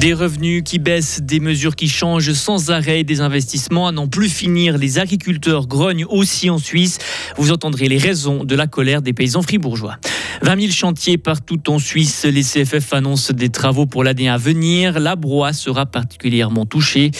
Des revenus qui baissent, des mesures qui changent sans arrêt, des investissements à n'en plus finir. Les agriculteurs grognent aussi en Suisse. Vous entendrez les raisons de la colère des paysans fribourgeois. 20 000 chantiers partout en Suisse. Les CFF annoncent des travaux pour l'année à venir. La broie sera particulièrement touchée.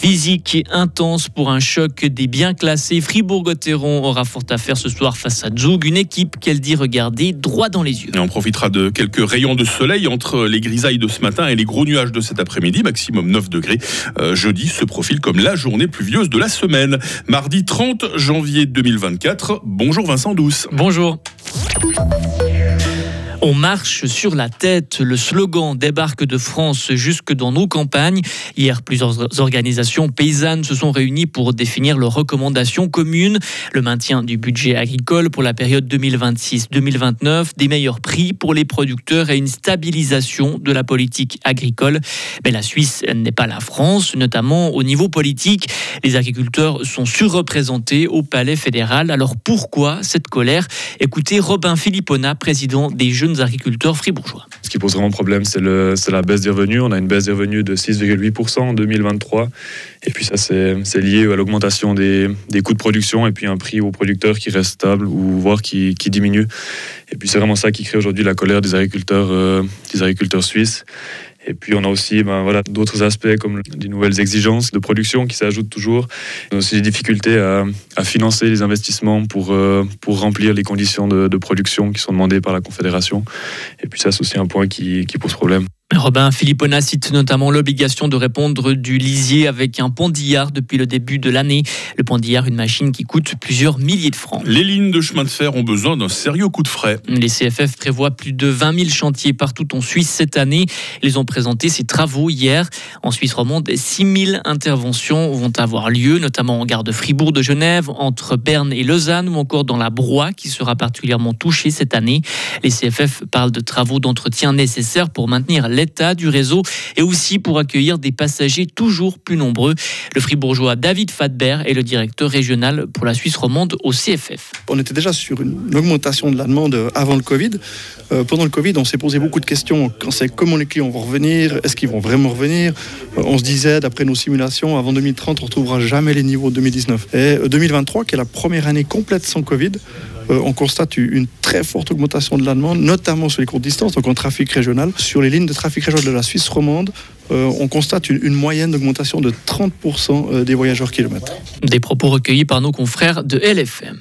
Physique intense pour un choc des biens classés. Fribourg-Gotteron aura fort à faire ce soir face à Zug, une équipe qu'elle dit regarder droit dans les yeux. Et on profitera de quelques rayons de soleil entre les grisailles de ce matin et les gros nuages de cet après-midi, maximum 9 degrés. Euh, jeudi se profile comme la journée pluvieuse de la semaine. Mardi 30 janvier 2024. Bonjour Vincent Douce. Bonjour. On marche sur la tête. Le slogan débarque de France jusque dans nos campagnes. Hier, plusieurs organisations paysannes se sont réunies pour définir leurs recommandations communes. Le maintien du budget agricole pour la période 2026-2029, des meilleurs prix pour les producteurs et une stabilisation de la politique agricole. Mais la Suisse n'est pas la France, notamment au niveau politique. Les agriculteurs sont surreprésentés au palais fédéral. Alors pourquoi cette colère? Écoutez Robin Philippona, président des Jeunes agriculteurs fribourgeois. Ce qui pose vraiment problème, c'est la baisse des revenus. On a une baisse des revenus de 6,8% en 2023. Et puis ça, c'est lié à l'augmentation des, coûts de production et puis un prix aux producteurs qui reste stable ou voire qui, diminue. Et puis c'est vraiment ça qui crée aujourd'hui la colère des agriculteurs, euh, des agriculteurs suisses. Et puis on a aussi ben, voilà, d'autres aspects comme des nouvelles exigences de production qui s'ajoutent toujours. On a aussi des difficultés à, financer les investissements pour, euh, pour remplir les conditions de, production qui sont demandées par la Confédération. Et puis ça, c'est aussi un point qui, qui pose problème. Robin Philippona cite notamment l'obligation de répondre du lisier avec un pendillard depuis le début de l'année. Le pendillard, une machine qui coûte plusieurs milliers de francs. Les lignes de chemin de fer ont besoin d'un sérieux coup de frais. Les CFF prévoient plus de 20 000 chantiers partout en Suisse cette année. Ils ont présenté ces travaux hier. En Suisse romande, 6 000 interventions vont avoir lieu, notamment en gare de Fribourg de Genève, entre Berne et Lausanne ou encore dans la Broye qui sera particulièrement touchée cette année. Les CFF parlent de travaux d'entretien nécessaires pour maintenir l'état du réseau et aussi pour accueillir des passagers toujours plus nombreux. Le fribourgeois David Fadbert est le directeur régional pour la Suisse romande au CFF. On était déjà sur une augmentation de la demande avant le Covid. Euh, pendant le Covid, on s'est posé beaucoup de questions. On sait comment les clients vont revenir, est-ce qu'ils vont vraiment revenir? Euh, On se disait, d'après nos simulations, avant 2030, on ne retrouvera jamais les niveaux de 2019. Et 2023, euh, qui est la première année complète sans Covid, euh, on constate une très forte augmentation de la demande, notamment sur les courtes distances, donc en trafic régional. Sur les lignes de trafic régional de la Suisse romande, euh, on constate une, moyenne d'augmentation de 30% euh, des voyageurs kilomètres. Des propos recueillis par nos confrères de LFM.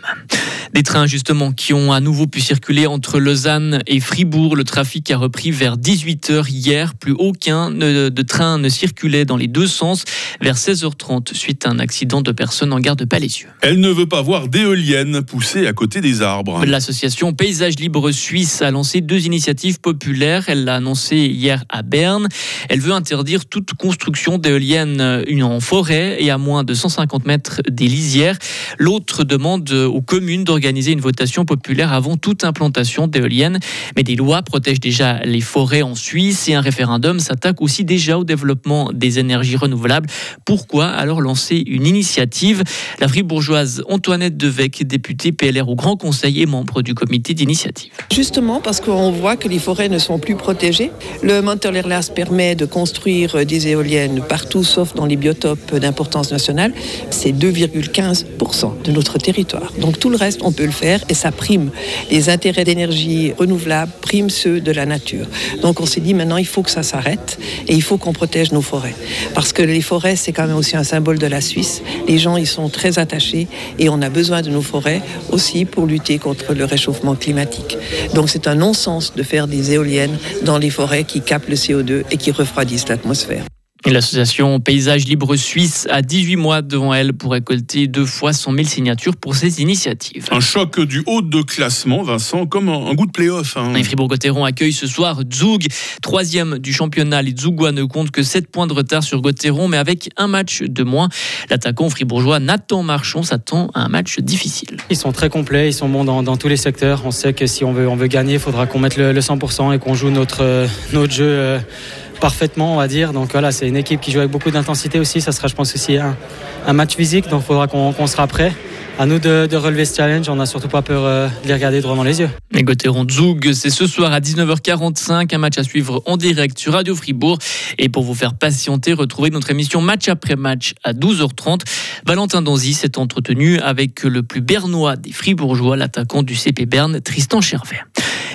Des trains justement qui ont à nouveau pu circuler entre Lausanne et Fribourg. Le trafic a repris vers 18h hier. Plus aucun de train ne circulait dans les deux sens vers 16h30 suite à un accident de personnes en gare de Palaisieux. Elle ne veut pas voir d'éoliennes pousser à côté des arbres. L'association Paysage Libre Suisse a lancé deux initiatives populaires. Elle l'a annoncé hier à Berne. Elle veut interdire toute construction d'éoliennes en forêt et à moins de 150 mètres des lisières. L'autre demande aux communes d'organiser organiser une votation populaire avant toute implantation d'éoliennes. Mais des lois protègent déjà les forêts en Suisse et un référendum s'attaque aussi déjà au développement des énergies renouvelables. Pourquoi alors lancer une initiative? La fribourgeoise Antoinette Devec, députée PLR au Grand Conseil et membre du comité d'initiative. Justement parce qu'on voit que les forêts ne sont plus protégées. Le Montelerlas permet de construire des éoliennes partout sauf dans les biotopes d'importance nationale. C'est 2,15% de notre territoire. Donc tout le reste, on peut le faire et ça prime les intérêts d'énergie renouvelable, prime ceux de la nature. Donc on s'est dit maintenant il faut que ça s'arrête et il faut qu'on protège nos forêts. Parce que les forêts, c'est quand même aussi un symbole de la Suisse. Les gens y sont très attachés et on a besoin de nos forêts aussi pour lutter contre le réchauffement climatique. Donc c'est un non-sens de faire des éoliennes dans les forêts qui captent le CO2 et qui refroidissent l'atmosphère. L'association Paysage Libre Suisse a 18 mois devant elle pour récolter deux fois 100 000 signatures pour ces initiatives. Un choc du haut de classement, Vincent, comme un, goût de play-off. Hein. Fribourg-Gotteron accueille ce soir Zug, troisième du championnat. Les Zugois ne comptent que 7 points de retard sur Gotteron, mais avec un match de moins. L'attaquant fribourgeois Nathan Marchon s'attend à un match difficile. Ils sont très complets, ils sont bons dans, tous les secteurs. On sait que si on veut, on veut gagner, il faudra qu'on mette le, 100% et qu'on joue notre, euh, notre jeu. Euh, parfaitement, on va dire. Donc voilà, c'est une équipe qui joue avec beaucoup d'intensité aussi. Ça sera, je pense, aussi un, match physique. Donc il faudra qu'on sera prêt. à nous de, relever ce challenge. On n'a surtout pas peur de les regarder droit dans les yeux. Les Gauthieron Zoug, c'est ce soir à 19h45, un match à suivre en direct sur Radio Fribourg. Et pour vous faire patienter, retrouvez notre émission match après match à 12h30. Valentin Donzy s'est entretenu avec le plus bernois des Fribourgeois, l'attaquant du CP Berne, Tristan Chervet.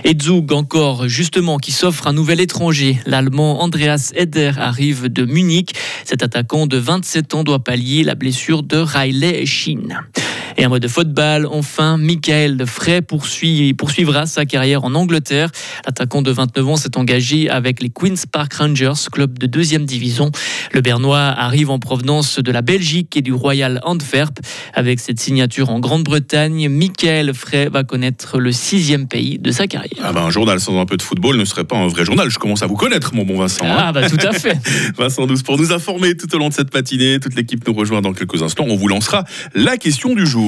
Et Zug encore, justement, qui s'offre un nouvel étranger. L'Allemand Andreas Eder arrive de Munich. Cet attaquant de 27 ans doit pallier la blessure de Riley Shin. Et en mode football, enfin, Michael Frey poursuit, poursuivra sa carrière en Angleterre. L'attaquant de 29 ans s'est engagé avec les Queen's Park Rangers, club de deuxième division. Le Bernois arrive en provenance de la Belgique et du Royal Antwerp. Avec cette signature en Grande-Bretagne, Michael Frey va connaître le sixième pays de sa carrière. Ah ben, un journal sans un peu de football ne serait pas un vrai journal. Je commence à vous connaître, mon bon Vincent. Hein. Ah bah tout à fait. Vincent Douce, pour nous informer tout au long de cette matinée, toute l'équipe nous rejoint dans quelques instants. On vous lancera la question du jour.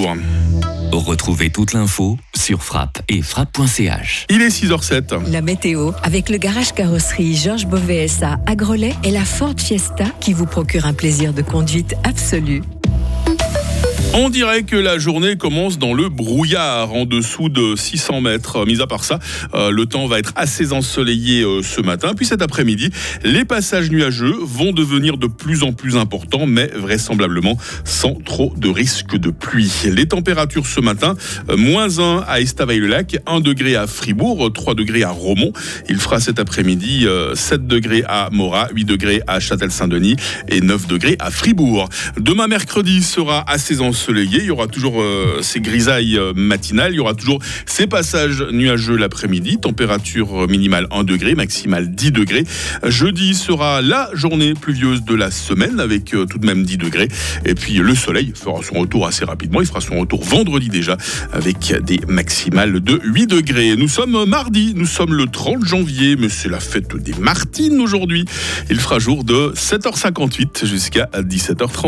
Retrouvez toute l'info sur frappe et frappe.ch. Il est 6h07. La météo avec le garage carrosserie Georges Beauvais à Grelais et la Ford Fiesta qui vous procure un plaisir de conduite absolu. On dirait que la journée commence dans le brouillard, en dessous de 600 mètres. Mis à part ça, euh, le temps va être assez ensoleillé euh, ce matin. Puis cet après-midi, les passages nuageux vont devenir de plus en plus importants, mais vraisemblablement sans trop de risque de pluie. Les températures ce matin, euh, moins 1 à Estavayer-le-Lac, 1 degré à Fribourg, 3 degrés à Romont. Il fera cet après-midi 7 degrés à Morat, 8 degrés à Châtel-Saint-Denis et 9 degrés à Fribourg. Demain mercredi sera assez ensoleillé il y aura toujours euh, ces grisailles euh, matinales, il y aura toujours ces passages nuageux l'après-midi, température minimale 1 degré, maximale 10 degrés. Jeudi sera la journée pluvieuse de la semaine avec euh, tout de même 10 degrés. Et puis le soleil fera son retour assez rapidement. Il fera son retour vendredi déjà avec des maximales de 8 degrés. Nous sommes mardi, nous sommes le 30 janvier, mais c'est la fête des Martines aujourd'hui. Il fera jour de 7h58 jusqu'à 17h30.